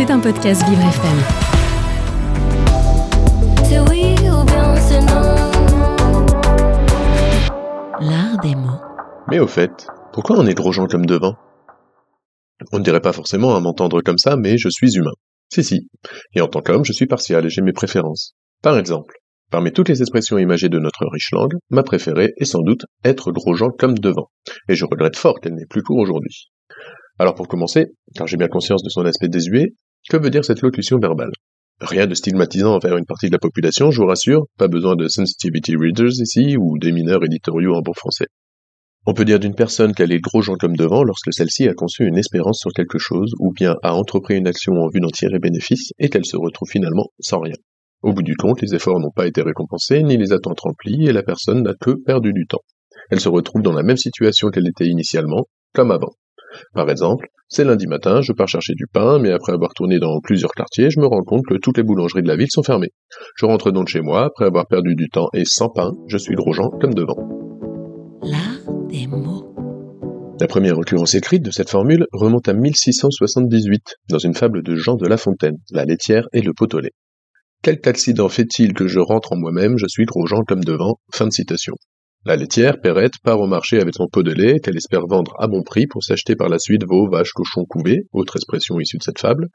C'est un podcast Vivre FM. C'est oui ou bien c'est non. L'art des mots. Mais au fait, pourquoi on est gros gens comme devant? On ne dirait pas forcément à m'entendre comme ça, mais je suis humain. Si si. Et en tant qu'homme, je suis partial et j'ai mes préférences. Par exemple, parmi toutes les expressions imagées de notre riche langue, ma préférée est sans doute être gros gens comme devant. Et je regrette fort qu'elle n'ait plus cours aujourd'hui. Alors pour commencer, car j'ai bien conscience de son aspect désuet, que veut dire cette locution verbale? Rien de stigmatisant envers une partie de la population, je vous rassure, pas besoin de sensitivity readers ici, ou des mineurs éditoriaux en bon français. On peut dire d'une personne qu'elle est gros gens comme devant lorsque celle-ci a conçu une espérance sur quelque chose, ou bien a entrepris une action en vue d'en tirer bénéfice, et qu'elle se retrouve finalement sans rien. Au bout du compte, les efforts n'ont pas été récompensés, ni les attentes remplies, et la personne n'a que perdu du temps. Elle se retrouve dans la même situation qu'elle était initialement, comme avant. Par exemple, c'est lundi matin, je pars chercher du pain, mais après avoir tourné dans plusieurs quartiers, je me rends compte que toutes les boulangeries de la ville sont fermées. Je rentre donc chez moi, après avoir perdu du temps et sans pain, je suis gros gens comme devant. L'art des mots. La première occurrence écrite de cette formule remonte à 1678, dans une fable de Jean de La Fontaine, la laitière et le pot au lait. Quelque accident fait-il que je rentre en moi-même, je suis gros gens comme devant, fin de citation. La laitière, Perrette, part au marché avec son pot de lait qu'elle espère vendre à bon prix pour s'acheter par la suite veaux, vaches, cochons couvés, autre expression issue de cette fable,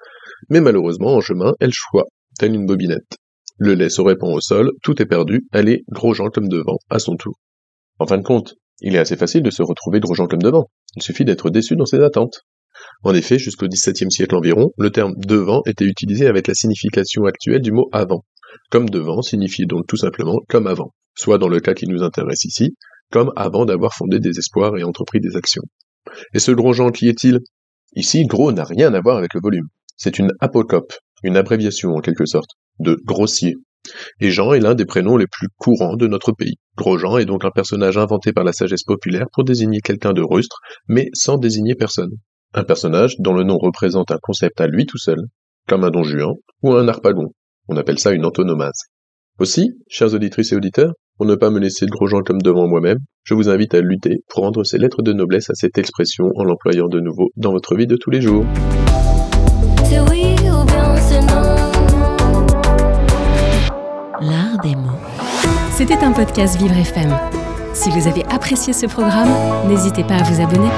mais malheureusement, en chemin, elle choix, telle une bobinette. Le lait se répand au sol, tout est perdu, elle est gros gens comme devant, à son tour. En fin de compte, il est assez facile de se retrouver gros gens comme devant. Il suffit d'être déçu dans ses attentes. En effet, jusqu'au XVIIe siècle environ, le terme devant était utilisé avec la signification actuelle du mot avant. Comme devant signifie donc tout simplement comme avant soit dans le cas qui nous intéresse ici, comme avant d'avoir fondé des espoirs et entrepris des actions. Et ce gros Jean qui est-il? Ici, gros n'a rien à voir avec le volume. C'est une apocope, une abréviation en quelque sorte, de grossier. Et Jean est l'un des prénoms les plus courants de notre pays. Gros Jean est donc un personnage inventé par la sagesse populaire pour désigner quelqu'un de rustre, mais sans désigner personne. Un personnage dont le nom représente un concept à lui tout seul, comme un don Juan ou un harpagon. On appelle ça une antonomase. Aussi, chers auditrices et auditeurs, pour ne pas me laisser de gros gens comme devant moi-même, je vous invite à lutter pour rendre ces lettres de noblesse à cette expression en l'employant de nouveau dans votre vie de tous les jours. L'art des mots. C'était un podcast Vivre FM. Si vous avez apprécié ce programme, n'hésitez pas à vous abonner.